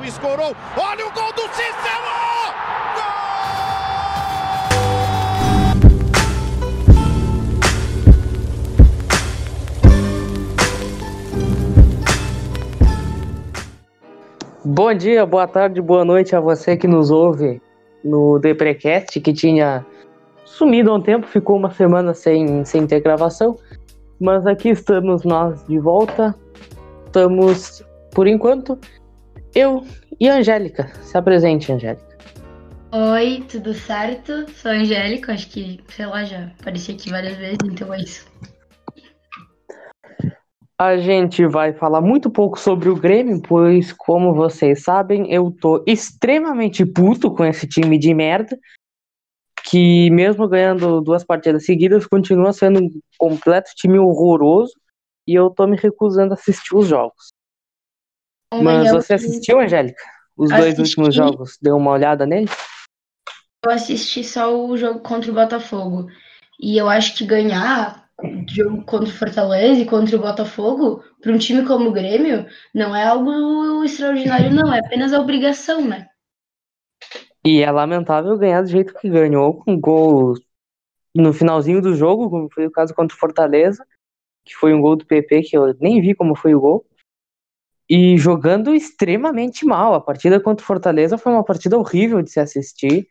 Escorou, olha o gol do Cícero! Bom dia, boa tarde, boa noite a você que nos ouve no Deprecast, que tinha sumido há um tempo, ficou uma semana sem, sem ter gravação. Mas aqui estamos nós de volta. Estamos, por enquanto, eu e a Angélica. Se apresente, Angélica. Oi, tudo certo? Sou a Angélica, acho que, sei lá, já apareci aqui várias vezes, então é isso. A gente vai falar muito pouco sobre o Grêmio, pois, como vocês sabem, eu tô extremamente puto com esse time de merda, que mesmo ganhando duas partidas seguidas, continua sendo um completo time horroroso, e eu tô me recusando a assistir os jogos. Mas você assistiu, Angélica? Os dois últimos jogos? Deu uma olhada nele? Eu assisti só o jogo contra o Botafogo. E eu acho que ganhar jogo contra o Fortaleza e contra o Botafogo, para um time como o Grêmio, não é algo extraordinário, não. É apenas a obrigação, né? E é lamentável ganhar do jeito que ganhou, com gol no finalzinho do jogo, como foi o caso contra o Fortaleza, que foi um gol do PP que eu nem vi como foi o gol. E jogando extremamente mal. A partida contra o Fortaleza foi uma partida horrível de se assistir.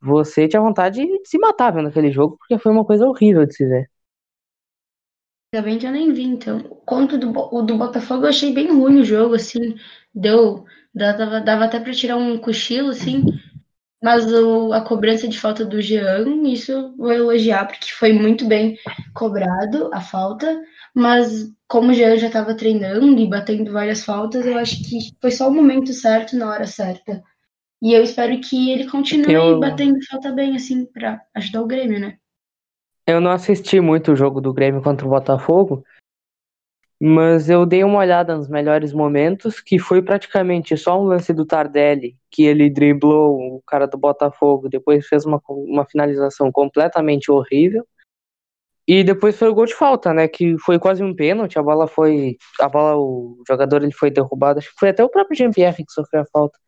Você tinha vontade de se matar vendo aquele jogo, porque foi uma coisa horrível de se ver. Ainda bem que eu nem vi, então. Contra do, o do Botafogo eu achei bem ruim o jogo, assim. Deu. Dava, dava até pra tirar um cochilo, assim. Mas o, a cobrança de falta do Jean, isso vou elogiar, porque foi muito bem cobrado a falta. Mas como o Jean já estava treinando e batendo várias faltas, eu acho que foi só o momento certo na hora certa. E eu espero que ele continue eu... batendo falta bem, assim, para ajudar o Grêmio, né? Eu não assisti muito o jogo do Grêmio contra o Botafogo, mas eu dei uma olhada nos melhores momentos, que foi praticamente só um lance do Tardelli, que ele driblou o cara do Botafogo, depois fez uma, uma finalização completamente horrível. E depois foi o gol de falta, né? Que foi quase um pênalti. A bola foi. A bola, o jogador ele foi derrubado. Acho que foi até o próprio Jean-Pierre que sofreu a falta.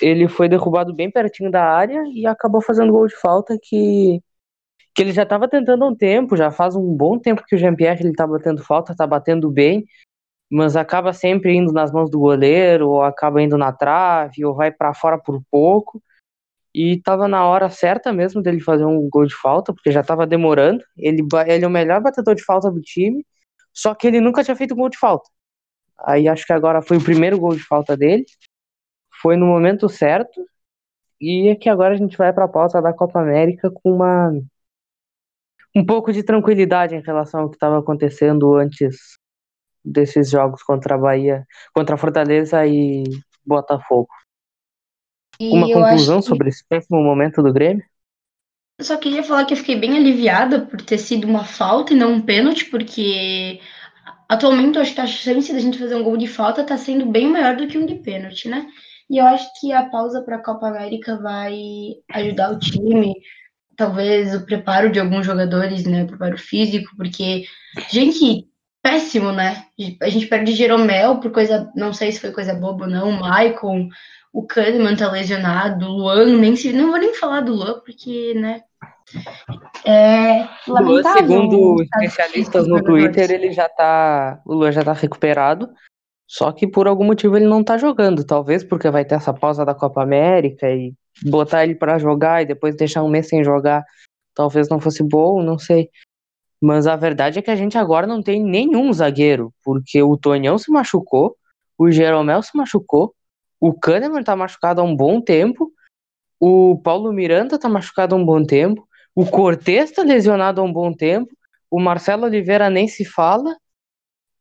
Ele foi derrubado bem pertinho da área e acabou fazendo gol de falta que que ele já estava tentando há um tempo, já faz um bom tempo que o Jean-Pierre ele tá batendo falta, tá batendo bem, mas acaba sempre indo nas mãos do goleiro, ou acaba indo na trave, ou vai para fora por pouco. E estava na hora certa mesmo dele fazer um gol de falta, porque já estava demorando. Ele, ele é o melhor batedor de falta do time, só que ele nunca tinha feito gol de falta. Aí acho que agora foi o primeiro gol de falta dele. Foi no momento certo. E é que agora a gente vai para a pauta da Copa América com uma um pouco de tranquilidade em relação ao que estava acontecendo antes desses jogos contra a Bahia, contra a Fortaleza e Botafogo. E Uma conclusão que... sobre esse péssimo momento do Grêmio? Eu só queria falar que eu fiquei bem aliviada por ter sido uma falta e não um pênalti, porque atualmente eu acho que a chance da gente fazer um gol de falta está sendo bem maior do que um de pênalti, né? E eu acho que a pausa para a Copa América vai ajudar o time talvez o preparo de alguns jogadores, né, o preparo físico, porque, gente, péssimo, né? A gente perde Jeromel por coisa, não sei se foi coisa boba ou não, Maicon, o Kahneman tá lesionado, o Luan, nem se, não vou nem falar do Luan, porque, né, é lamentável. segundo especialistas no Twitter, ele já tá, o Luan já tá recuperado, só que por algum motivo ele não tá jogando, talvez porque vai ter essa pausa da Copa América e botar ele para jogar e depois deixar um mês sem jogar, talvez não fosse bom, não sei. Mas a verdade é que a gente agora não tem nenhum zagueiro, porque o Tonhão se machucou, o Jeromel se machucou, o Kahneman tá machucado há um bom tempo, o Paulo Miranda tá machucado há um bom tempo, o Cortez tá lesionado há um bom tempo, o Marcelo Oliveira nem se fala.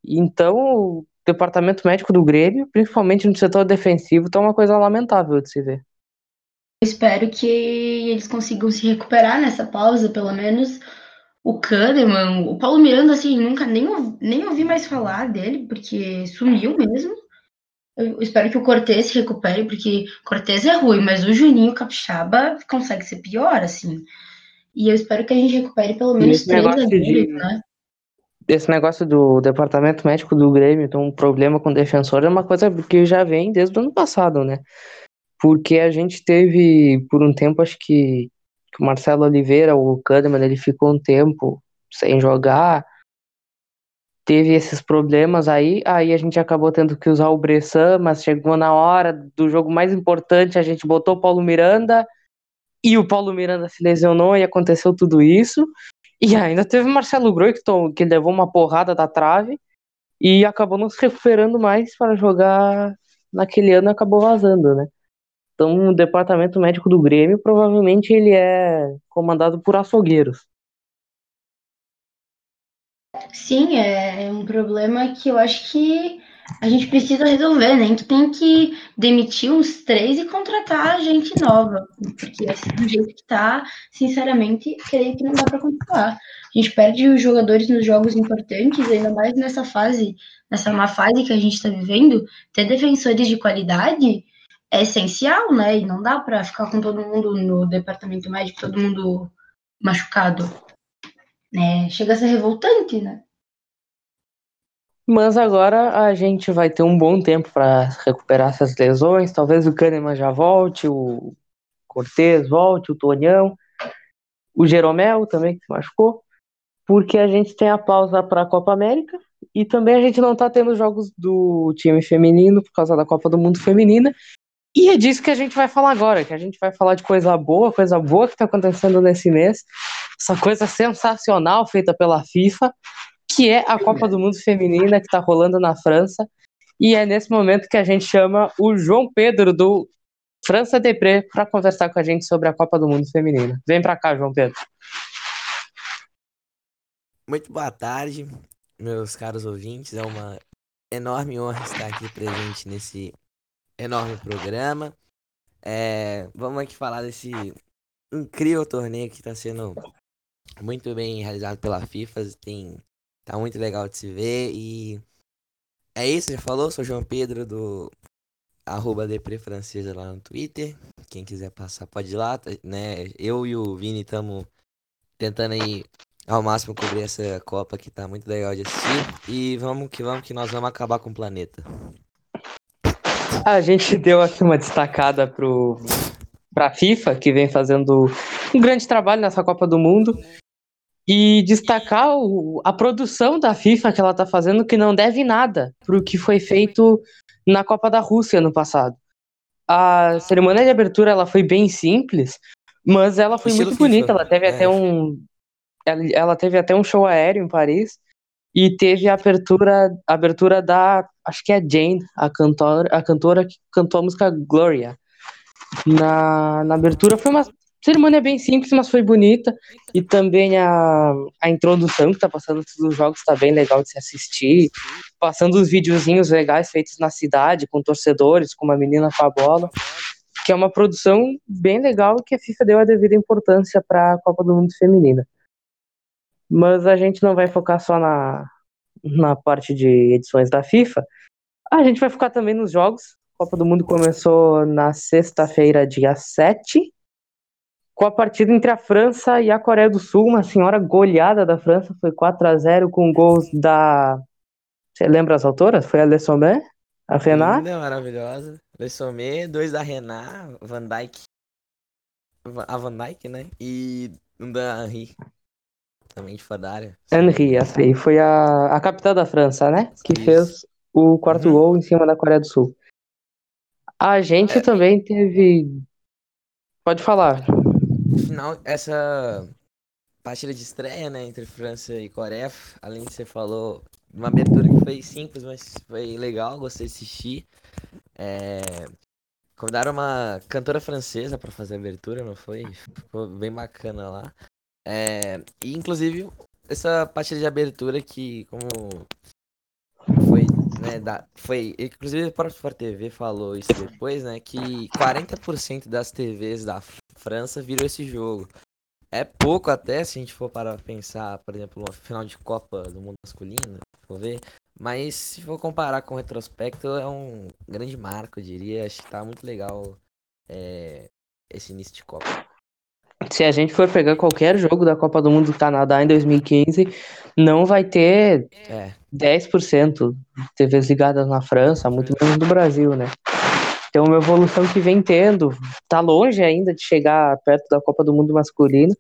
Então, o departamento médico do Grêmio, principalmente no setor defensivo, tá uma coisa lamentável de se ver. Espero que eles consigam se recuperar nessa pausa, pelo menos. O Kahneman, o Paulo Miranda, assim, nunca nem, nem ouvi mais falar dele, porque sumiu mesmo. Eu espero que o Cortez se recupere, porque Cortez é ruim, mas o Juninho Capixaba consegue ser pior, assim. E eu espero que a gente recupere pelo menos três zagueiros, de... né? esse negócio do departamento médico do Grêmio ter um problema com o defensor é uma coisa que já vem desde o ano passado, né? Porque a gente teve, por um tempo, acho que, que o Marcelo Oliveira, o Kahneman, ele ficou um tempo sem jogar, teve esses problemas aí, aí a gente acabou tendo que usar o Bressan, mas chegou na hora do jogo mais importante, a gente botou o Paulo Miranda, e o Paulo Miranda se lesionou e aconteceu tudo isso. E ainda teve o Marcelo Groi que, que levou uma porrada da trave e acabou não se recuperando mais para jogar naquele ano acabou vazando, né? Então o departamento médico do Grêmio provavelmente ele é comandado por açougueiros. Sim, é um problema que eu acho que a gente precisa resolver, né? Que tem que demitir uns três e contratar gente nova, porque assim, do jeito que tá, sinceramente, creio que não dá para continuar. A gente perde os jogadores nos jogos importantes, ainda mais nessa fase, nessa má fase que a gente está vivendo, ter defensores de qualidade é essencial, né? E não dá para ficar com todo mundo no departamento médico, todo mundo machucado. Né? Chega a ser revoltante, né? Mas agora a gente vai ter um bom tempo para recuperar essas lesões. Talvez o Kahneman já volte, o Cortez volte, o Tonhão, o Jeromel também que se machucou, porque a gente tem a pausa para a Copa América e também a gente não está tendo jogos do time feminino por causa da Copa do Mundo Feminina. E é disso que a gente vai falar agora, que a gente vai falar de coisa boa, coisa boa que está acontecendo nesse mês, essa coisa sensacional feita pela FIFA, que é a Copa do Mundo Feminina que está rolando na França. E é nesse momento que a gente chama o João Pedro do França Depré para conversar com a gente sobre a Copa do Mundo Feminina. Vem para cá, João Pedro. Muito boa tarde, meus caros ouvintes. É uma enorme honra estar aqui presente nesse enorme programa. É, vamos aqui falar desse incrível torneio que está sendo muito bem realizado pela FIFA. Tem, tá muito legal de se ver. E é isso, já falou? Sou João Pedro do arroba Francesa lá no Twitter. Quem quiser passar pode ir lá, tá, né? Eu e o Vini estamos tentando aí ao máximo cobrir essa Copa que tá muito legal de assistir. E vamos que vamos que nós vamos acabar com o planeta. A gente deu aqui uma destacada pro, pra FIFA, que vem fazendo um grande trabalho nessa Copa do Mundo. E destacar o, a produção da FIFA que ela tá fazendo, que não deve nada pro que foi feito na Copa da Rússia no passado. A cerimônia de abertura ela foi bem simples, mas ela foi Estilo muito FIFA. bonita. Ela teve é. até um. Ela, ela teve até um show aéreo em Paris. E teve a abertura, a abertura da, acho que é Jane, a cantora, a cantora que cantou a música Gloria. Na, na abertura foi uma cerimônia bem simples, mas foi bonita. E também a, a introdução que tá passando todos os jogos tá bem legal de se assistir. Passando os videozinhos legais feitos na cidade, com torcedores, com uma menina com a bola. Que é uma produção bem legal que a FIFA deu a devida importância para a Copa do Mundo Feminina. Mas a gente não vai focar só na, na parte de edições da FIFA. A gente vai focar também nos jogos. A Copa do Mundo começou na sexta-feira, dia 7, com a partida entre a França e a Coreia do Sul. Uma senhora goleada da França, foi 4 a 0 com gols da. Você lembra as autoras? Foi a Le Sommet, a Renat? Linda, maravilhosa. Le Sommet, dois da Renat, Van Dijk. A Van Dijk, né? E da Henri também de fora da área. Henry, essa aí foi a, a capitã da França, né? Que Isso. fez o quarto uhum. gol em cima da Coreia do Sul. A gente é. também teve. Pode falar. Final, essa partida de estreia, né, entre França e Coreia, além de você falou, uma abertura que foi simples, mas foi legal, gostei de assistir. É... Convidaram uma cantora francesa para fazer a abertura, não foi? Ficou bem bacana lá. É, e inclusive essa partida de abertura que como foi, né, da, foi, inclusive próprio Sport TV falou isso depois, né, que 40% das TVs da França viram esse jogo. É pouco até se a gente for para pensar, por exemplo, no final de Copa do Mundo Masculino, for ver, mas se for comparar com o retrospecto, é um grande marco, eu diria. Acho que tá muito legal é, esse início de Copa. Se a gente for pegar qualquer jogo da Copa do Mundo do Canadá em 2015, não vai ter É, 10% de TVs ligadas na França, muito menos do Brasil, né? Então, uma evolução que vem tendo, tá longe ainda de chegar perto da Copa do Mundo masculina,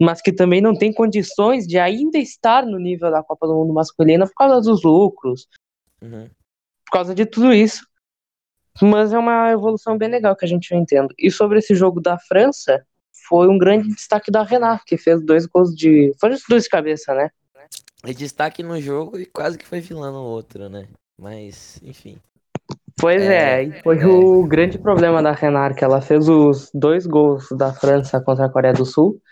mas que também não tem condições de ainda estar no nível da Copa do Mundo masculina por causa dos lucros, uhum. por causa de tudo isso. Mas é uma evolução bem legal que a gente vem tendo. E sobre esse jogo da França, foi um grande destaque da Renat, que fez dois gols de. Foi dois de cabeça, né? E destaque no jogo e quase que foi vilã no outro, né? Mas, enfim. Pois é, É, foi é. o grande problema da Renard, que ela fez os dois gols da França contra a Coreia do Sul.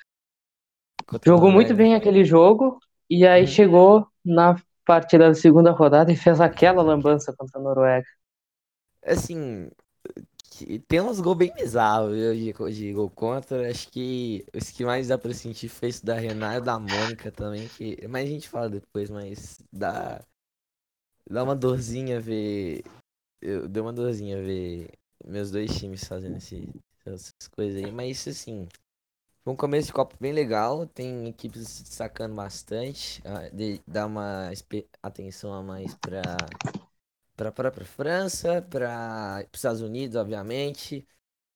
contra Jogou muito bem aquele jogo, e aí Uhum. chegou na partida da segunda rodada e fez aquela lambança contra a Noruega. Assim, tem uns gols bem bizarros viu, de, de gol contra. Acho que os que mais dá pra sentir foi esse da Renata e da Mônica também. Que, mas a gente fala depois, mas dá, dá uma dorzinha ver. Eu, deu uma dorzinha ver meus dois times fazendo esse, essas coisas aí. Mas assim, foi um começo de Copa bem legal. Tem equipes se destacando bastante. ah, Dá uma atenção a mais pra para própria França, para os Estados Unidos, obviamente.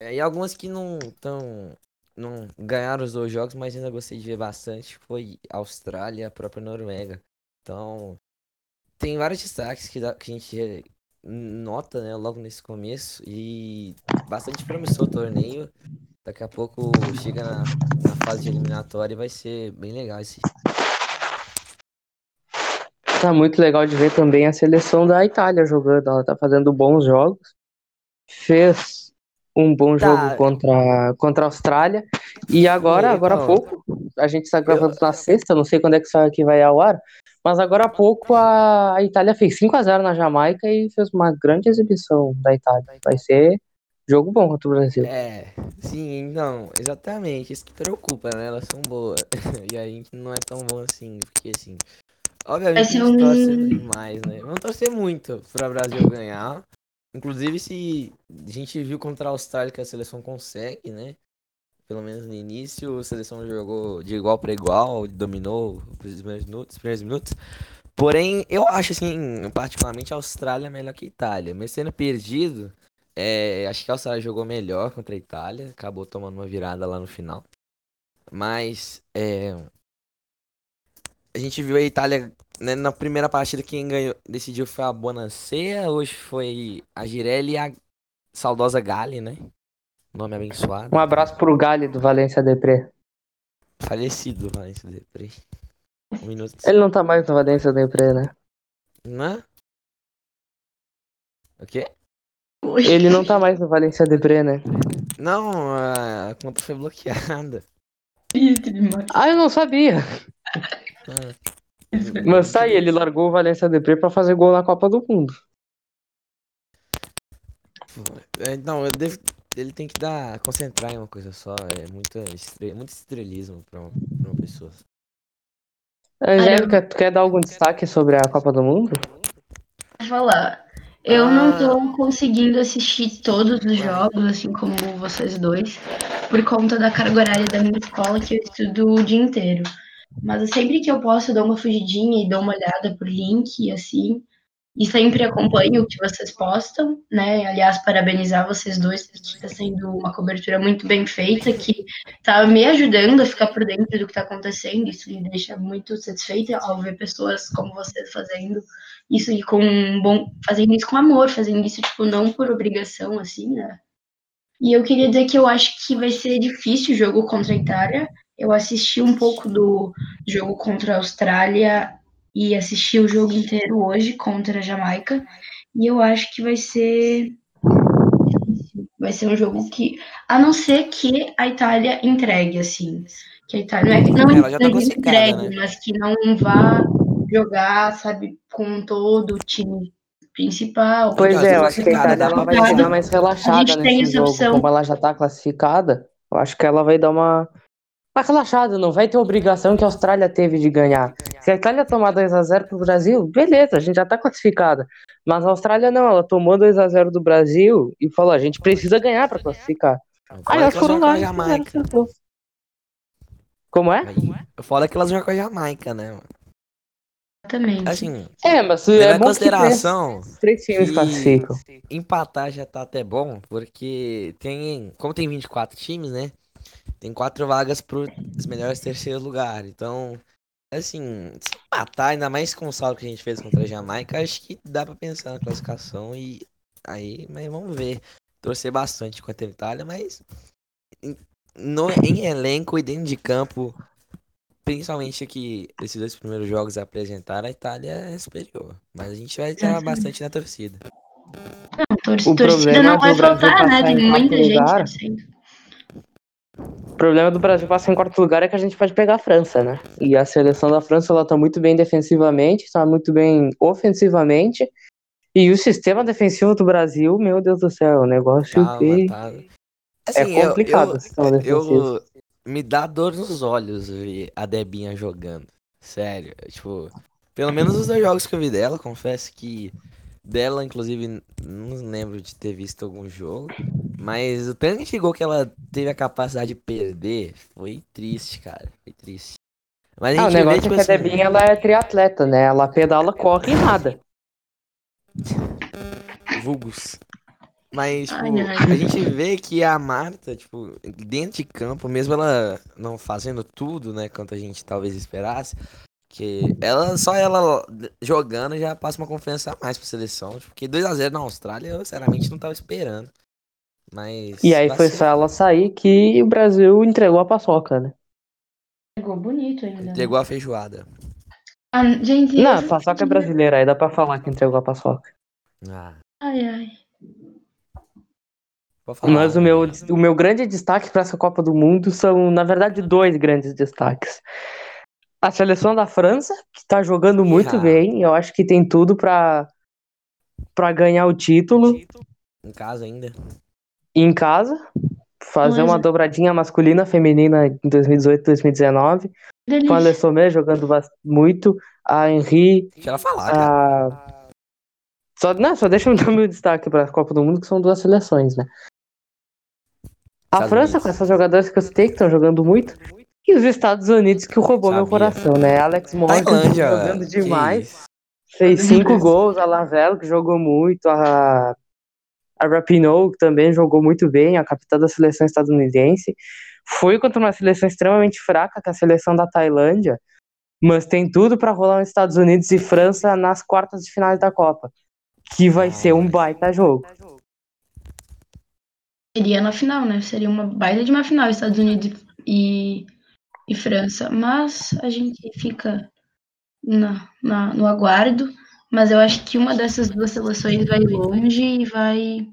É, e algumas que não estão não ganharam os dois jogos, mas ainda gostei de ver bastante, foi a Austrália a própria Noruega. Então, tem vários destaques que, dá- que a gente nota, né, logo nesse começo e bastante promissor o torneio. Daqui a pouco chega na, na fase de eliminatória e vai ser bem legal esse. Tá muito legal de ver também a seleção da Itália jogando. Ela tá fazendo bons jogos. Fez um bom Tá. jogo contra, contra a Austrália. E agora, agora há então. pouco, a gente está gravando na sexta, não sei quando é que isso aqui vai ao ar, mas agora há pouco a, a Itália fez 5 a 0 na Jamaica e fez uma grande exibição da Itália. Vai ser jogo bom contra o Brasil. É, sim, não, exatamente. Isso que preocupa, né? Elas são boas. E a gente não é tão bom assim, porque assim. Obviamente a ser gente torce um- demais, né? Vamos torcer muito pra Brasil ganhar. Inclusive, se a gente viu contra a Austrália que a seleção consegue, né? Pelo menos no início, a seleção jogou de igual para igual, dominou os primeiros minutos, os primeiros minutos. Porém, eu acho assim, particularmente a Austrália é melhor que a Itália. Mesmo sendo perdido, é, acho que a Austrália jogou melhor contra a Itália, acabou tomando uma virada lá no final. Mas é, a gente viu a Itália né, na primeira partida quem ganhou, decidiu foi a Bonacea, hoje foi a Girelli e a saudosa Gali, né? Nome abençoado. Um abraço pro Gali do Valência Depré. Falecido, Valência Depré. Um minuto. Ele não tá mais no Valência Depré, né? Né? O quê? Ele não tá mais no Valência Depré, né? Não, a conta foi bloqueada. Ah, eu não sabia. Mas tá aí, ele largou o Valência Depré pra fazer gol na Copa do Mundo. é, Não, eu devo. Ele tem que dar. concentrar em uma coisa só. É muito, estre- muito estrelismo pra uma, pra uma pessoa. Angélica, tu quer dar algum destaque sobre a Copa do Mundo? Vou falar. Eu não Ah. tô conseguindo assistir todos os jogos, assim como vocês dois, por conta da carga horária da minha escola, que eu estudo o dia inteiro. Mas sempre que eu posso, eu dou uma fugidinha e dou uma olhada por link, assim. E sempre acompanho o que vocês postam, né? Aliás, parabenizar vocês dois, está sendo uma cobertura muito bem feita, que tá me ajudando a ficar por dentro do que tá acontecendo. Isso me deixa muito satisfeita ao ver pessoas como vocês fazendo isso e com um bom. fazendo isso com amor, fazendo isso, tipo, não por obrigação, assim, né? E eu queria dizer que eu acho que vai ser difícil o jogo contra a Itália. Eu assisti um pouco do jogo contra a Austrália e assisti o jogo inteiro hoje contra a Jamaica. E eu acho que vai ser. Vai ser um jogo que. A não ser que a Itália entregue, assim. Que a Itália não é que não, já tá entregue, né? mas que não vá jogar, sabe, com todo o time principal. Pois Então, é, tá eu acho que a Itália dá ela vai ver. chegar mais A relaxada gente tem nesse essa jogo. opção. Como ela já tá classificada, eu acho que ela vai dar uma. Uma relaxada, não vai ter obrigação que a Austrália teve de ganhar. Se a Itália tomar 2x0 pro Brasil, beleza, a gente já tá classificada. Mas a Austrália não, ela tomou 2x0 do Brasil e falou: a gente precisa ganhar pra classificar. Aí Fora elas que foram lá a e fizeram. Como é? Eu falo que elas jogam com a Jamaica, né, mano? Exatamente. Assim, É, mas é bom que consideração, três, três times que- classificam. empatar já tá até bom, porque tem, como tem 24 times, né? Tem quatro vagas pros melhores terceiros lugares. Então, assim, se empatar, ainda mais com o saldo que a gente fez contra a Jamaica, acho que dá pra pensar na classificação e aí, mas vamos ver. Torcer bastante contra a Itália, mas em, no, em elenco e dentro de campo, principalmente que esses dois primeiros jogos apresentaram, a Itália é superior. Mas a gente vai estar bastante na torcida. Não, tor O torcida problema não vai do Brasil faltar, né? Tem em muita gente problema do Brasil passar em quarto lugar é que a gente pode pegar a França, né? E a seleção da França ela tá muito bem defensivamente, tá muito bem ofensivamente. E o sistema defensivo do Brasil, meu Deus do céu, é um negócio Tá, que tá. é Assim, eu- complicado eu- o defensivo. Eu me dá dor nos olhos ver a Debinha jogando. Sério, tipo, pelo menos os dois jogos que eu vi dela, confesso que dela, inclusive, não lembro de ter visto algum jogo. Mas o tanto de gol que ela teve a capacidade de perder foi triste, cara. Foi triste. Mas a Ah, o gente vê, negócio tipo é que a assim, Debinha ela é triatleta, né? Ela pedala, corre e nada. vulgos. Mas, tipo, Ai, ai. a gente vê que a Marta, tipo, dentro de campo, mesmo ela não fazendo tudo, né, quanto a gente talvez esperasse, que ela, só ela jogando já passa uma confiança a mais pra seleção, tipo, porque 2x0 na Austrália eu, sinceramente, não tava esperando. Mas... E aí foi vacilo. só ela sair que o Brasil entregou a paçoca, né? Pegou bonito ainda. né? Entregou a feijoada. Ah, gente, Não, a paçoca é brasileira, aí dá pra falar que entregou a paçoca. Ah, Ai, ai. falar. Mas o meu, o meu grande destaque para essa Copa do Mundo são, na verdade, dois grandes destaques. A seleção da França, que tá jogando muito Ah. bem, eu acho que tem tudo para para ganhar o título Em casa ainda. em casa, fazer Mas- uma dobradinha masculina feminina em 2018, 2019, com a Delícia. Le Sommer jogando muito, a Henri, Deixa ela falar, cara. a só, não, só deixa eu dar meu destaque para a Copa do Mundo, que são duas seleções, né? A Estados França, Unidos. com essas jogadoras que eu citei, que estão jogando muito, e os Estados Unidos, que roubou meu Sabia. coração, né? Alex Morgan Tailândia. jogando demais, fez cinco gols, a Lavelle, que jogou muito, a, a Rapinoe, que também jogou muito bem, a capitã da seleção estadunidense. Foi contra uma seleção extremamente fraca, que é a seleção da Tailândia, mas tem tudo para rolar nos Estados Unidos e França nas quartas de finais da Copa, que vai Ah, ser um baita jogo. Seria na final, né? Seria uma baita de uma final, Estados Unidos e, e França. Mas a gente fica na, na- no aguardo. Mas eu acho que uma dessas duas seleções vai longe e vai.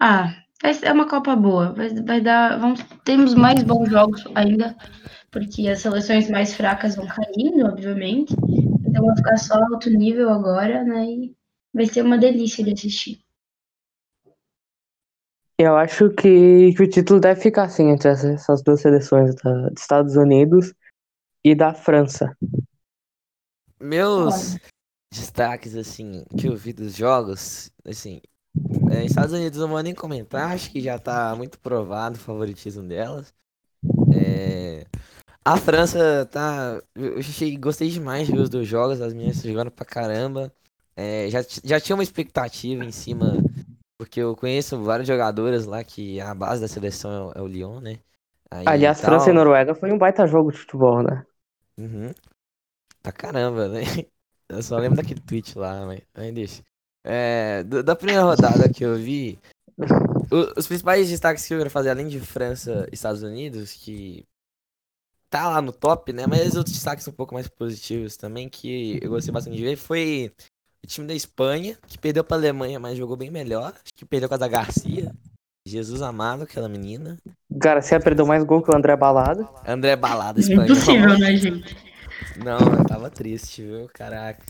Ah, vai ser uma Copa boa. Vai, vai dar. Vamos, temos mais bons jogos ainda, porque as seleções mais fracas vão caindo, obviamente. Então vai ficar só alto nível agora, né? E vai ser uma delícia de assistir. Eu acho que, que o título deve ficar assim entre essas, essas duas seleções da, dos Estados Unidos e da França. Meus destaques, assim, que eu vi dos jogos, assim, é, Estados Unidos não vou nem comentar, acho que já tá muito provado o favoritismo delas. É, a França tá. Eu achei, gostei demais de ver os dois jogos, as meninas jogando pra caramba. É, já, já tinha uma expectativa em cima, porque eu conheço vários jogadores lá que a base da seleção é, o- é Lyon, né? Aí Aliás, tal. França e Noruega foi um baita jogo de futebol, né? Uhum. Pra caramba, né? Eu só lembro daquele tweet lá, mas deixa. É, da primeira rodada que eu vi, os principais destaques que eu quero fazer, além de França e Estados Unidos, que tá lá no top, né? Mas outros destaques um pouco mais positivos também, que eu gostei bastante de ver, foi time da Espanha, que perdeu pra Alemanha, mas jogou bem melhor. Acho que perdeu com a da Garcia. Jesus amado, aquela menina. Garcia perdeu mais gol que o André Balada. André Balada, espanhol. Impossível, né, gente? Não, eu tava triste, viu? Caraca.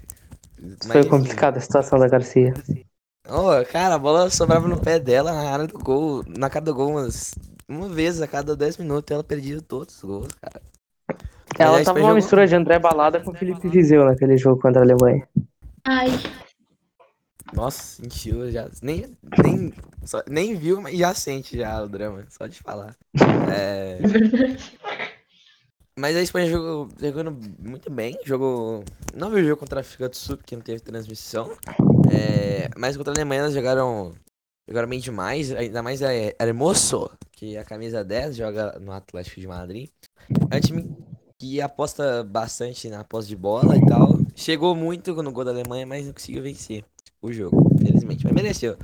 Mas, Foi complicada a situação da Garcia. Ô, cara, a bola sobrava no pé dela na área do gol, na cara do gol, umas, uma vez a cada 10 minutos ela perdia todos os gols, cara. Ela Aliás, tava uma jogo- mistura de André Balada com Felipe Viseu naquele jogo contra a Alemanha. Ai, Nossa, sentiu já. Nem, nem, só- nem viu, mas já sente já o drama, só de falar. É, Mas a Espanha jogou jogando muito bem. Jogou. Não vi o jogo contra a África do Sul, porque não teve transmissão. É, mas contra a Alemanha elas jogaram. Jogaram bem demais. Ainda mais a Hermoso, que é a camisa 10 joga no Atlético de Madrid. É um time que aposta bastante na posse de bola e tal. Chegou muito no gol da Alemanha, mas não conseguiu vencer o jogo, infelizmente. Mas mereceu.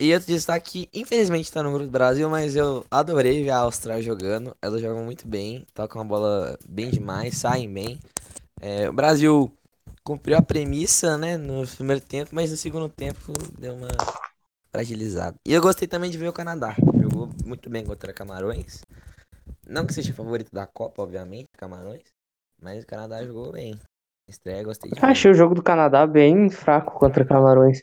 E outro destaque, infelizmente tá no grupo do Brasil, mas eu adorei ver a Austrália jogando. Elas jogam muito bem, tocam a bola bem demais, saem bem. É, o Brasil cumpriu a premissa, né, no primeiro tempo, mas no segundo tempo deu uma fragilizada. E eu gostei também de ver o Canadá. Jogou muito bem contra Camarões. Não que seja favorito da Copa, obviamente, Camarões. Mas o Canadá jogou bem. Estreia, gostei de ver. Achei o jogo do Canadá bem fraco contra Camarões.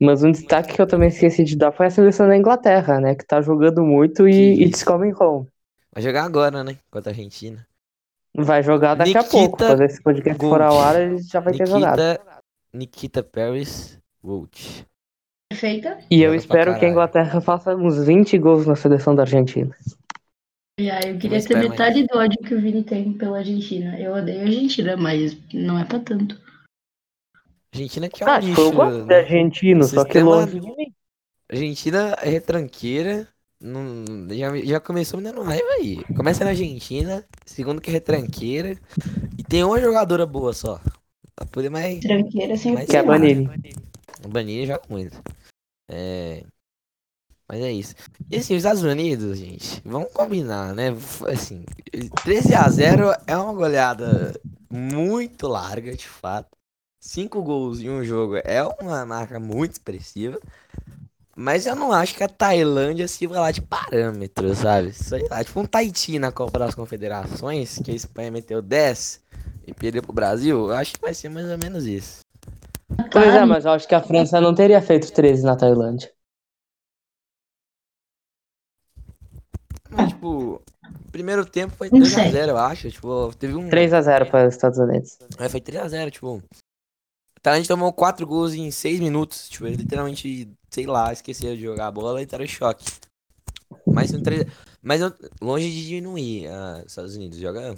Mas um destaque que eu também esqueci de dar foi a seleção da Inglaterra, né? Que tá jogando muito e, e isso. descobrem home. Vai jogar agora, né? Contra a Argentina. Vai jogar daqui a Nikita pouco. Quando esse podcast Gold. for ao ar, ele já vai ter jogado. Nikita, Nikita Paris Wolt. Perfeita. E eu Joga espero que a. Inglaterra faça uns 20 gols na seleção da Argentina. Já, eu queria ter metade do ódio que o Vini tem pela Argentina. Eu odeio a Argentina, mas não é pra tanto. Argentina que é um Ah, lixo. eu gosto de né? argentino, só que longe de mim. Argentina é retranqueira. Não, já, já começou me dando raiva aí. Começa na Argentina, segundo que é retranqueira. E tem uma jogadora boa só. Pra poder mais. Tranqueira sem Mas Que é a. Banini. O Banini joga muito. É. Mas é isso. E assim, os Estados Unidos, gente, vamos combinar, né? Assim, 13 a 0 é uma goleada muito larga, de fato. Cinco gols em um jogo é uma marca muito expressiva. Mas eu não acho que a Tailândia sirva lá de parâmetro, sabe? Sei lá, tipo um Tahiti na Copa das Confederações, que a Espanha meteu 10 e perdeu pro Brasil, eu acho que vai ser mais ou menos isso. Pois é, mas eu acho que a França não teria feito 13 na Tailândia. Tipo, primeiro tempo foi Não 3x0, sei. eu acho. Tipo, teve um. 3x0 para os Estados Unidos. É, foi 3x0, tipo. O Talente tomou 4 gols em 6 minutos. Tipo, ele literalmente, sei lá, esqueceu de jogar a bola e tá em choque. Mas, um 3... Mas eu- longe de diminuir ah, os Estados Unidos. Joga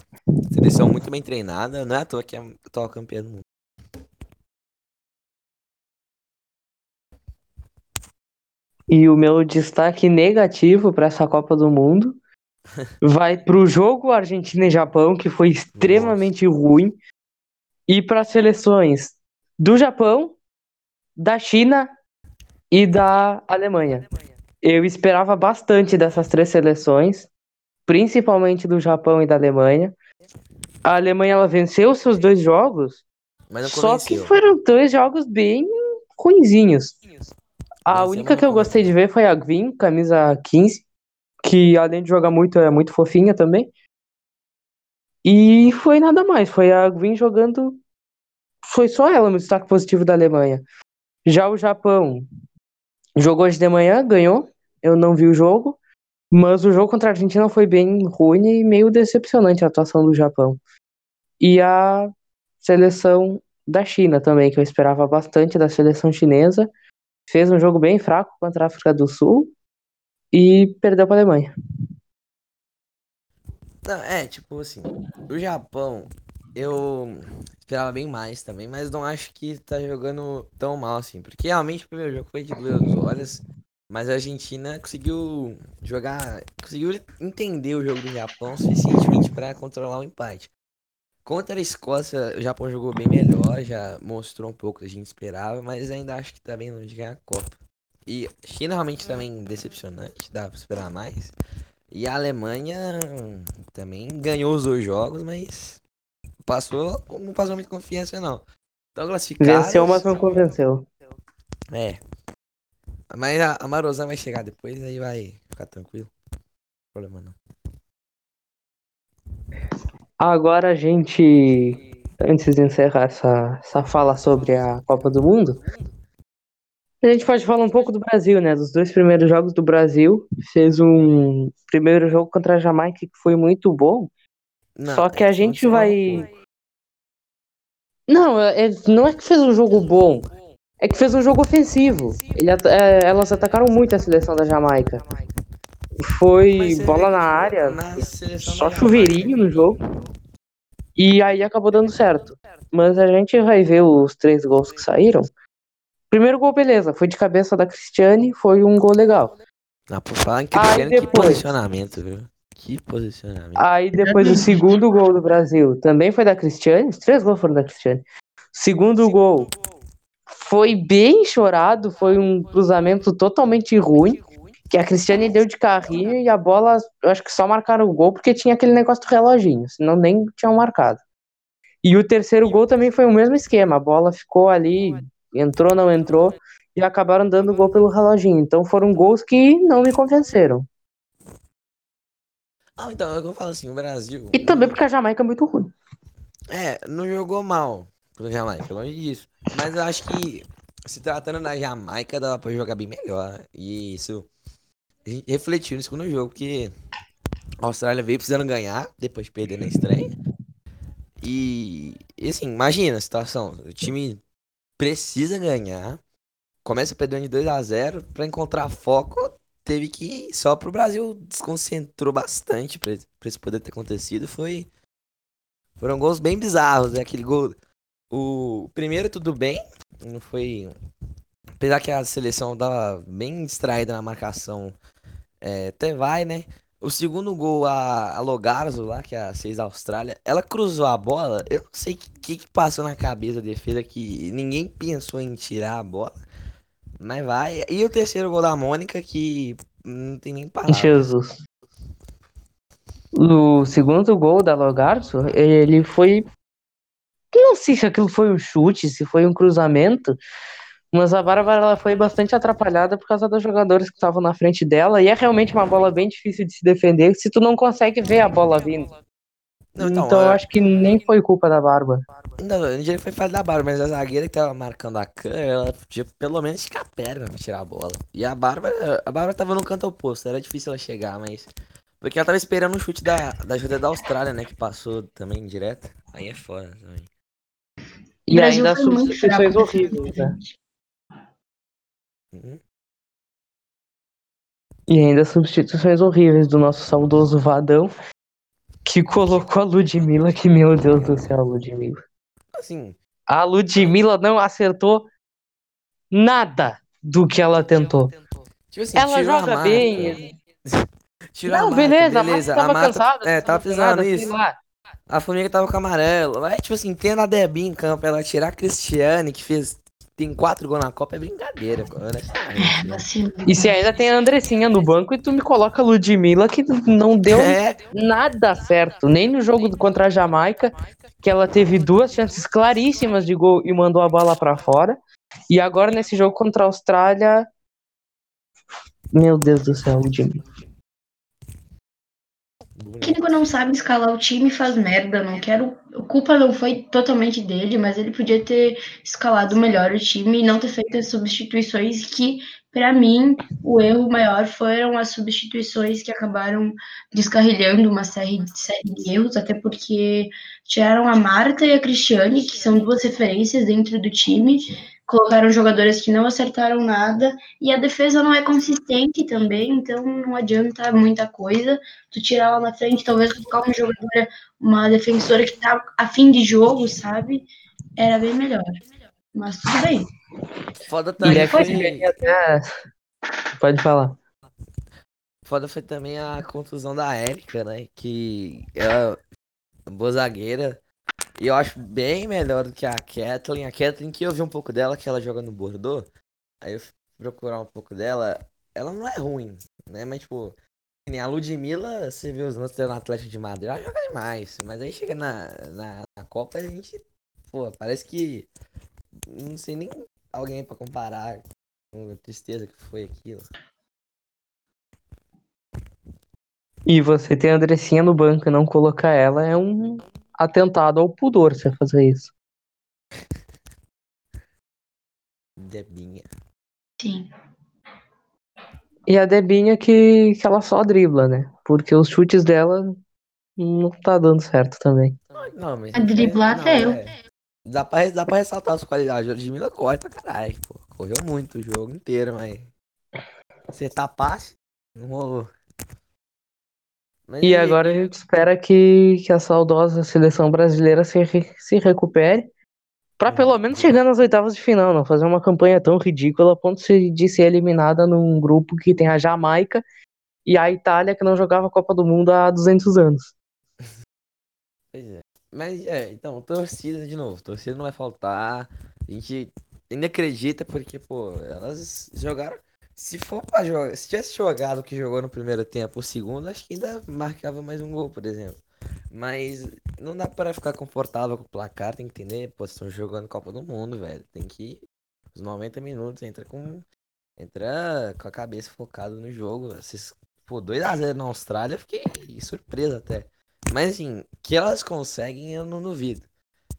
seleção muito bem treinada. Não é à toa que é a atual campeã do mundo. E o meu destaque negativo para essa Copa do Mundo vai pro jogo Argentina e Japão, que foi extremamente ruim, e para as seleções do Japão, da China e da Alemanha. Eu esperava bastante dessas três seleções, principalmente do Japão e da Alemanha. A Alemanha ela venceu seus dois jogos, só que foram dois jogos bem ruinzinhos. A única que eu gostei de ver foi a Gwyn, camisa 15, que além de jogar muito, é muito fofinha também. E foi nada mais, foi a Gwyn jogando. Foi só ela no destaque positivo da Alemanha. Já o Japão jogou hoje de manhã, ganhou. Eu não vi o jogo, mas o jogo contra a Argentina foi bem ruim e meio decepcionante a atuação do Japão. E a seleção da China também, que eu esperava bastante da seleção chinesa fez um jogo bem fraco contra a África do Sul e perdeu para a Alemanha. Não, é, tipo assim, o Japão, eu esperava bem mais também, mas não acho que tá jogando tão mal assim. Porque realmente o primeiro jogo foi de os olhos, mas a Argentina conseguiu jogar, conseguiu entender o jogo do Japão suficientemente para controlar o empate. Contra a Escócia, o Japão jogou bem melhor, já mostrou um pouco que a gente esperava, mas ainda acho que tá bem longe de ganhar a Copa. E China realmente também decepcionante, dá pra esperar mais. E a Alemanha também ganhou os dois jogos, mas passou, não passou muita confiança não. Então classificados. Venceu, mas não convenceu. É. Mas a, a Marozan vai chegar depois, aí vai ficar tranquilo. Não problema não. Agora a gente, antes de encerrar essa, essa fala sobre a Copa do Mundo, a gente pode falar um pouco do Brasil, né? Dos dois primeiros jogos do Brasil. Fez um primeiro jogo contra a Jamaica que foi muito bom. Não, Só que a gente vai. Não, é- é- não é que fez um jogo bom, é que fez um jogo ofensivo. Ele é, elas atacaram muito a seleção da Jamaica. Foi bola na área, só chuveirinho no jogo. E aí acabou dando certo. Mas a gente vai ver os três gols que saíram. Primeiro gol, beleza, foi de cabeça da Cristiane, foi um gol legal. Ah, por falar em Aí Cristiano, que depois- posicionamento, viu? Que posicionamento. Aí depois o segundo gol do Brasil também foi da Cristiane. Os três gols foram da Cristiane. Segundo gol foi bem chorado, foi um cruzamento totalmente ruim. Que a Cristiane deu de carrinho e a bola, eu acho que só marcaram o gol porque tinha aquele negócio do reloginho, senão nem tinham marcado. E o terceiro gol também foi o mesmo esquema, a bola ficou ali, entrou, não entrou, e acabaram dando gol pelo reloginho. Então foram gols que não me convenceram. Ah, então, é eu falo assim, o Brasil. E também porque a Jamaica é muito ruim. É, não jogou mal pro Jamaica, longe disso. Mas eu acho que, se tratando da Jamaica, dava pra jogar bem melhor. E isso refletiu no segundo jogo, porque a Austrália veio precisando ganhar, depois de perder na estreia. E, assim, imagina a situação. O time precisa ganhar, começa perdendo de 2 a 0 pra encontrar foco. Teve que ir só pro Brasil desconcentrou bastante pra isso poder ter acontecido. Foi. Foram gols bem bizarros, né? Aquele gol. O primeiro, tudo bem. Não foi. Apesar que a seleção tava bem distraída na marcação. É, até vai, né? O segundo gol, a, a Logarzo lá, que é a 6 da Austrália, ela cruzou a bola. Eu não sei o que, que, passou na cabeça da defesa que ninguém pensou em tirar a bola. Mas vai. E o terceiro gol da Mônica, que não tem nem palavras. Jesus. O segundo gol da Logarço, ele foi. Não sei se aquilo foi um chute, se foi um cruzamento, mas a Bárbara ela foi bastante atrapalhada por causa dos jogadores que estavam na frente dela, e é realmente uma bola bem difícil de se defender se tu não consegue ver a bola vindo. Não, Então, então, eu é- acho que nem foi culpa da Bárbara. Não, dia foi falha da Bárbara, mas a zagueira que tava marcando a câmera, ela podia pelo menos ficar perto pra tirar a bola. E a Bárbara, a Bárbara tava no canto oposto, era difícil ela chegar, mas. Porque ela tava esperando o chute da, da ajuda da Austrália, né? Que passou também direto. Aí é foda também. E ainda foi muito substituições fraco horríveis, né? Uhum. E ainda substituições horríveis do nosso saudoso Vadão, que colocou a Ludmilla, que meu Deus do céu, Ludmilla. Assim, A Ludmilla não acertou nada do que ela tentou. tipo assim, Ela a joga bem. Tirou a Não, beleza, a beleza. Marta tava Marta- cansada. É, tava precisando isso. A Formiga tava com amarelo. Mas, tipo assim, tendo a Debbie em campo, ela tirar a Cristiane, que fez. Tem quatro gols na Copa, é brincadeira, honestamente. né? Vacilo. E se ainda tem a Andressinha no banco e tu me coloca a Ludmilla, que não deu É, nada certo. Nem no jogo contra a Jamaica, que ela teve duas chances claríssimas de gol e mandou a bola pra fora. E agora nesse jogo contra a Austrália. Meu Deus do céu, Ludmilla. O técnico não sabe escalar o time e faz merda. Não quero. A culpa não foi totalmente dele, mas ele podia ter escalado melhor o time e não ter feito as substituições que, pra mim, o erro maior foram as substituições que acabaram descarrilhando uma série, série de erros, até porque tiraram a Marta e a Cristiane, que são duas referências dentro do time, colocaram jogadores que não acertaram nada, e a defesa não é consistente também, então não adianta muita coisa tu tirar lá na frente, talvez colocar uma jogadora, uma defensora que tá a fim de jogo, sabe? Era bem melhor. Mas tudo bem. foda também é foi. até. Pode falar. Foda foi também a contusão da Érica, né? Que ela é uma boa zagueira. E eu acho bem melhor do que a Kathleen. A Kathleen, que eu vi um pouco dela, que ela joga no Bordeaux. Aí eu fui procurar um pouco dela. Ela não é ruim, né? Mas, tipo, nem a Ludmilla, você vê os lances dela no Atlético de Madrid, ela joga demais. Mas aí chega na, na, na Copa, a gente. Pô, parece que. Não sei nem alguém pra comparar com a tristeza que foi aquilo. E você ter a Andressinha no banco e não colocar ela é um atentado ao pudor você fazer isso. Debinha. Sim. E a Debinha que, que ela só dribla, né? Porque os chutes dela não tá dando certo também. Não, mas. A driblar não, até eu. é. Dá pra, dá pra ressaltar as qualidades. A Ludmilla corre pra caralho, pô. Correu muito o jogo inteiro, mas. Você tá passe? Não rolou. Mas E aí, agora a gente espera que, que a saudosa seleção brasileira se, se recupere pra Uhum. pelo menos chegar nas oitavas de final, não fazer uma campanha tão ridícula a ponto de de ser eliminada num grupo que tem a Jamaica e a Itália que não jogava a Copa do Mundo há 200 anos. Pois é. Mas é, então, torcida de novo. Torcida não vai faltar. A gente ainda acredita porque, pô, elas jogaram. Se for pra jogar. Se tivesse jogado o que jogou no primeiro tempo, o segundo, acho que ainda marcava mais um gol, por exemplo. Mas não dá pra ficar confortável com o placar, tem que entender. Pô, estão jogando Copa do Mundo, velho. Tem que. Os 90 minutos entra com. Entra com a cabeça focada no jogo. Esses, pô, 2x0 na Austrália, eu fiquei surpreso até. Mas assim, que elas conseguem, eu não duvido.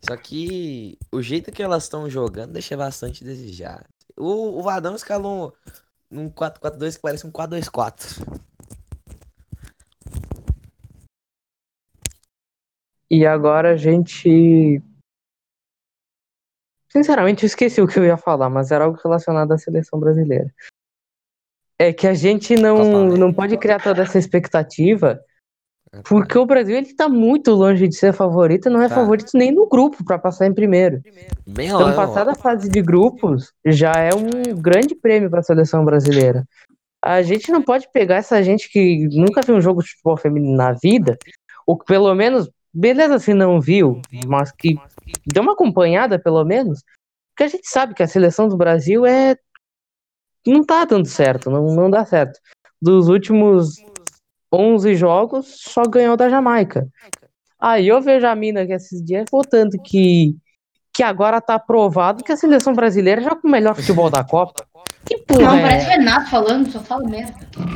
Só que o jeito que elas estão jogando deixa bastante a desejar. O, o Vadão escalou num 4-4-2 que parece um 4-2-4. E agora a gente. Sinceramente, eu esqueci o que eu ia falar, mas era algo relacionado à seleção brasileira. É que a gente não, América. não pode criar toda essa expectativa, porque o Brasil ele tá muito longe de ser favorito, não é Tá. favorito nem no grupo pra passar em primeiro. Bem Então, longe. passar da fase de grupos já é um grande prêmio para a seleção brasileira. A gente não pode pegar essa gente que nunca viu um jogo de futebol feminino na vida, ou que pelo menos, beleza se não viu, mas que deu uma acompanhada pelo menos, porque a gente sabe que a seleção do Brasil é não tá dando certo, não, não dá certo. Dos últimos 11 jogos, só ganhou da Jamaica. Aí eu vejo a mina que esses dias votando que que agora tá aprovado que a seleção brasileira joga o melhor futebol da Copa. Que porra Não, é parece o? Renato falando, só fala merda.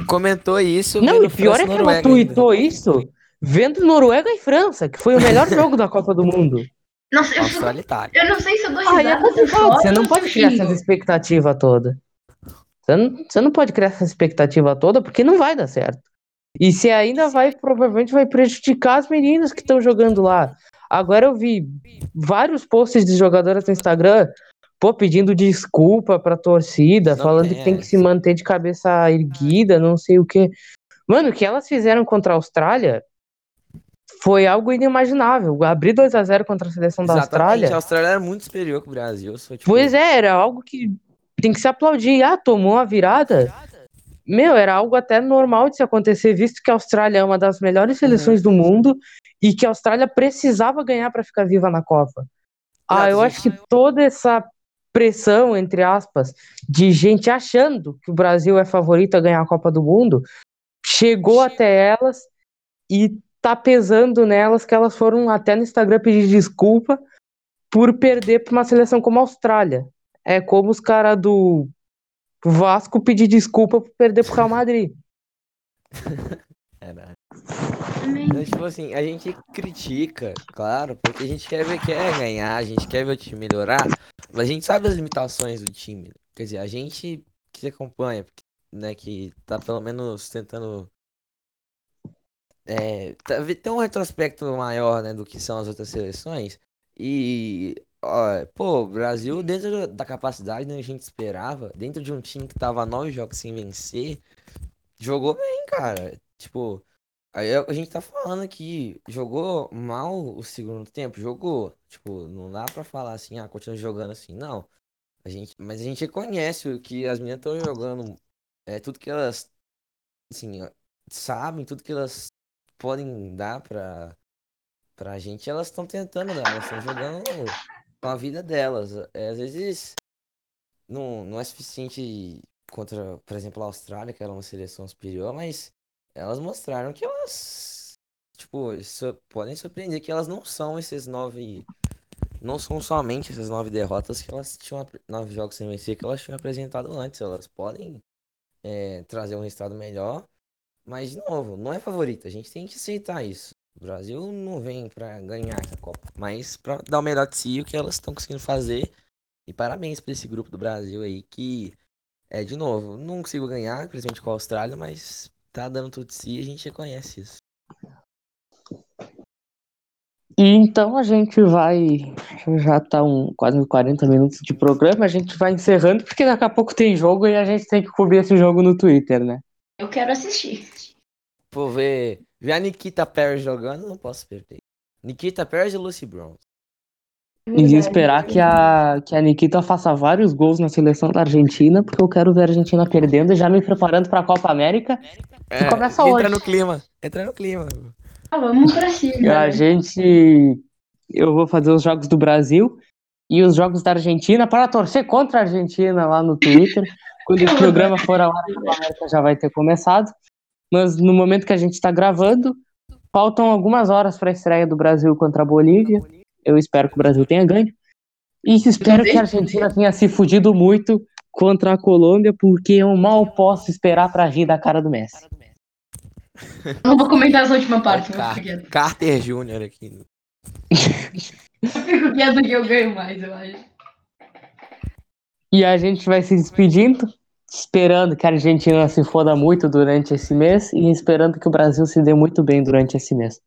Comentou isso. Não, e pior França é que ela Noruega ainda. tweetou isso vendo Noruega e França, que foi o melhor jogo da Copa do Mundo. Nossa, eu, Itália. eu não sei se eu dou é risada, eu complicado, choro, você não pode criar essa expectativa toda. Você não, você não pode criar essa expectativa toda porque não vai dar certo. E se ainda vai, provavelmente vai prejudicar as meninas que estão jogando lá. Agora eu vi vários posts de jogadoras no Instagram, pô, pedindo desculpa pra torcida, Não falando tem que tem que se manter de cabeça erguida, não sei o quê. Mano, o que elas fizeram contra a Austrália foi algo inimaginável. Abrir 2 a 0 contra a seleção da Exatamente, Austrália. a Austrália era muito superior que o Brasil. Só, tipo, Pois é, era algo que tem que se aplaudir. Ah, tomou a virada. Meu, era algo até normal de se acontecer, visto que a Austrália é uma das melhores seleções do mundo e que a Austrália precisava ganhar para ficar viva na Copa. Ah, eu acho que toda essa pressão, entre aspas, de gente achando que o Brasil é favorito a ganhar a Copa do Mundo, chegou até elas e tá pesando nelas que elas foram até no Instagram pedir desculpa por perder para uma seleção como a Austrália. É como os caras do Vasco pedir desculpa por perder pro Real Madrid. Era. Também. Então, tipo assim, a gente critica, claro, porque a gente quer ver, quer ganhar, a gente quer ver o time melhorar, mas a gente sabe as limitações do time. Quer dizer, a gente que acompanha, né, que tá pelo menos tentando é, tá- ter um retrospecto maior, né, do que são as outras seleções. E, pô, o Brasil, dentro da capacidade que a gente esperava, dentro de um time que tava nove jogos sem vencer, jogou bem, cara. Tipo, aí a a gente tá falando aqui, jogou mal o segundo tempo, jogou. Tipo, não dá pra falar assim, ah, continua jogando assim, não. A gente, mas a gente reconhece o que as meninas estão jogando, é tudo que elas, assim, sabem, tudo que elas podem dar pra, pra gente, elas estão tentando dar, elas estão jogando com a vida delas. É, às vezes não, não é suficiente contra, por exemplo, a Austrália, que era uma seleção superior, mas elas mostraram que elas, tipo, su- podem surpreender que elas não são esses nove, não são somente essas nove derrotas que elas tinham, nove jogos sem vencer que elas tinham apresentado antes, elas podem é, trazer um resultado melhor, mas de novo, não é favorito, a gente tem que aceitar isso. O Brasil não vem pra ganhar essa Copa, mas pra dar o melhor de si, o que elas estão conseguindo fazer. E parabéns pra esse grupo do Brasil aí que é, de novo, não consigo ganhar, principalmente com a Austrália, mas tá dando tudo de si e a gente reconhece isso. E então a gente vai. Já tá um, quase 40 minutos de programa, a gente vai encerrando, porque daqui a pouco tem jogo e a gente tem que cobrir esse jogo no Twitter, né? Eu quero assistir. Vou ver Ver a Nikita Perry jogando, não posso perder. Nikita Perry e Lucy Bronze. E esperar que a, que a Nikita faça vários gols na seleção da Argentina, porque eu quero ver a Argentina perdendo e já me preparando pra Copa América. É, começa entra hoje. no clima. Entra no clima. Ah, vamos pra cima. E a gente. Eu vou fazer os jogos do Brasil e os jogos da Argentina para torcer contra a Argentina lá no Twitter. Quando o programa for ao ar, a Copa América já vai ter começado. Mas no momento que a gente está gravando, faltam algumas horas para a estreia do Brasil contra a Bolívia. Eu espero que o Brasil tenha ganho. E espero que a Argentina tenha se fudido muito contra a Colômbia, porque eu mal posso esperar para rir da cara do Messi. Não vou comentar essa última parte, Car-. Carter Jr. aqui. Eu fico quieto que eu ganho mais, eu acho. E a gente vai se despedindo, esperando que a Argentina se foda muito durante esse mês e esperando que o Brasil se dê muito bem durante esse mês.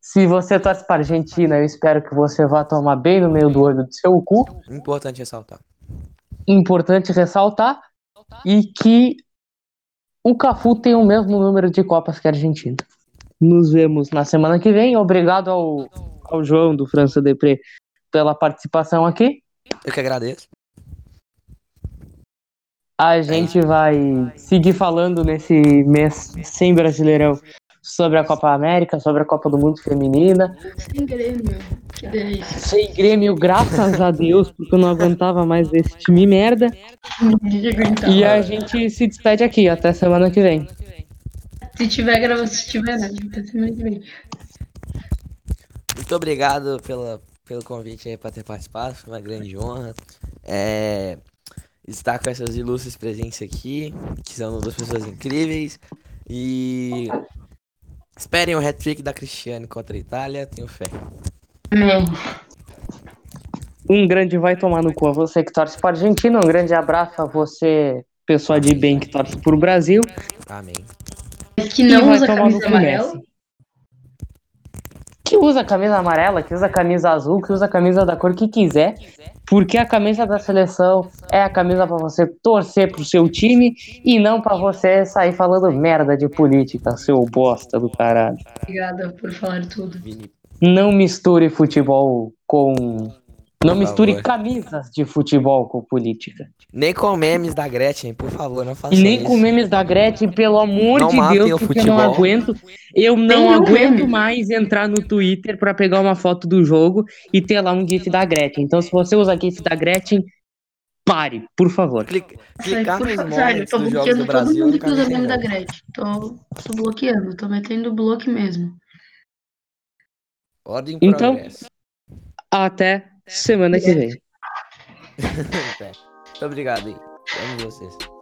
Se você torce para a Argentina, eu espero que você vá tomar bem no meio do olho do seu cu. Importante ressaltar. Importante ressaltar. E que o Cafu tem o mesmo número de Copas que a Argentina. Nos vemos na semana que vem. Obrigado ao, ao João do França Depré pela participação aqui. Eu que agradeço. A gente vai seguir falando nesse mês sem Brasileirão sobre a Copa América, sobre a Copa do Mundo Feminina. Sem Grêmio. Que delícia. Sem Grêmio, graças a Deus, porque eu não aguentava mais desse time merda. E a gente se despede aqui. Até semana que vem. Se tiver gravando, se tiver, né? Até semana que vem. Muito obrigado pela, pelo convite aí pra ter participado. Foi uma grande honra. É, estar com essas ilustres presentes aqui, que são duas pessoas incríveis. E esperem o hat-trick da Cristiane contra a Itália. Tenho fé. Amém. Um grande vai tomar no cu a você que torce para a Argentina. Um grande abraço a você, pessoa de bem que torce para o Brasil. Amém. Mas que E não vai usa camisa amarela. Que usa camisa amarela, que usa camisa azul, que usa camisa da cor que quiser, porque a camisa da seleção é a camisa pra você torcer pro seu time e não pra você sair falando merda de política, seu bosta do caralho. Obrigada por falar tudo. Não misture futebol com. Não Por misture favor. camisas de futebol com política. nem com memes da Gretchen, por favor, não faça E nem isso. com memes da Gretchen, pelo amor Não de Deus, porque eu não aguento. Eu não Tem aguento meme. mais entrar no Twitter pra pegar uma foto do jogo e ter lá um GIF da Gretchen. Então, se você usa GIF da Gretchen, pare, por favor. Clica- clicar por nos favor, sério, tô bloqueando do todo Brasil. mundo que usa meme da Gretchen. Tô, tô bloqueando, tô metendo bloco mesmo. Ordem em Então- progresso. Até semana que vem. Muito obrigado aí. Amo vocês.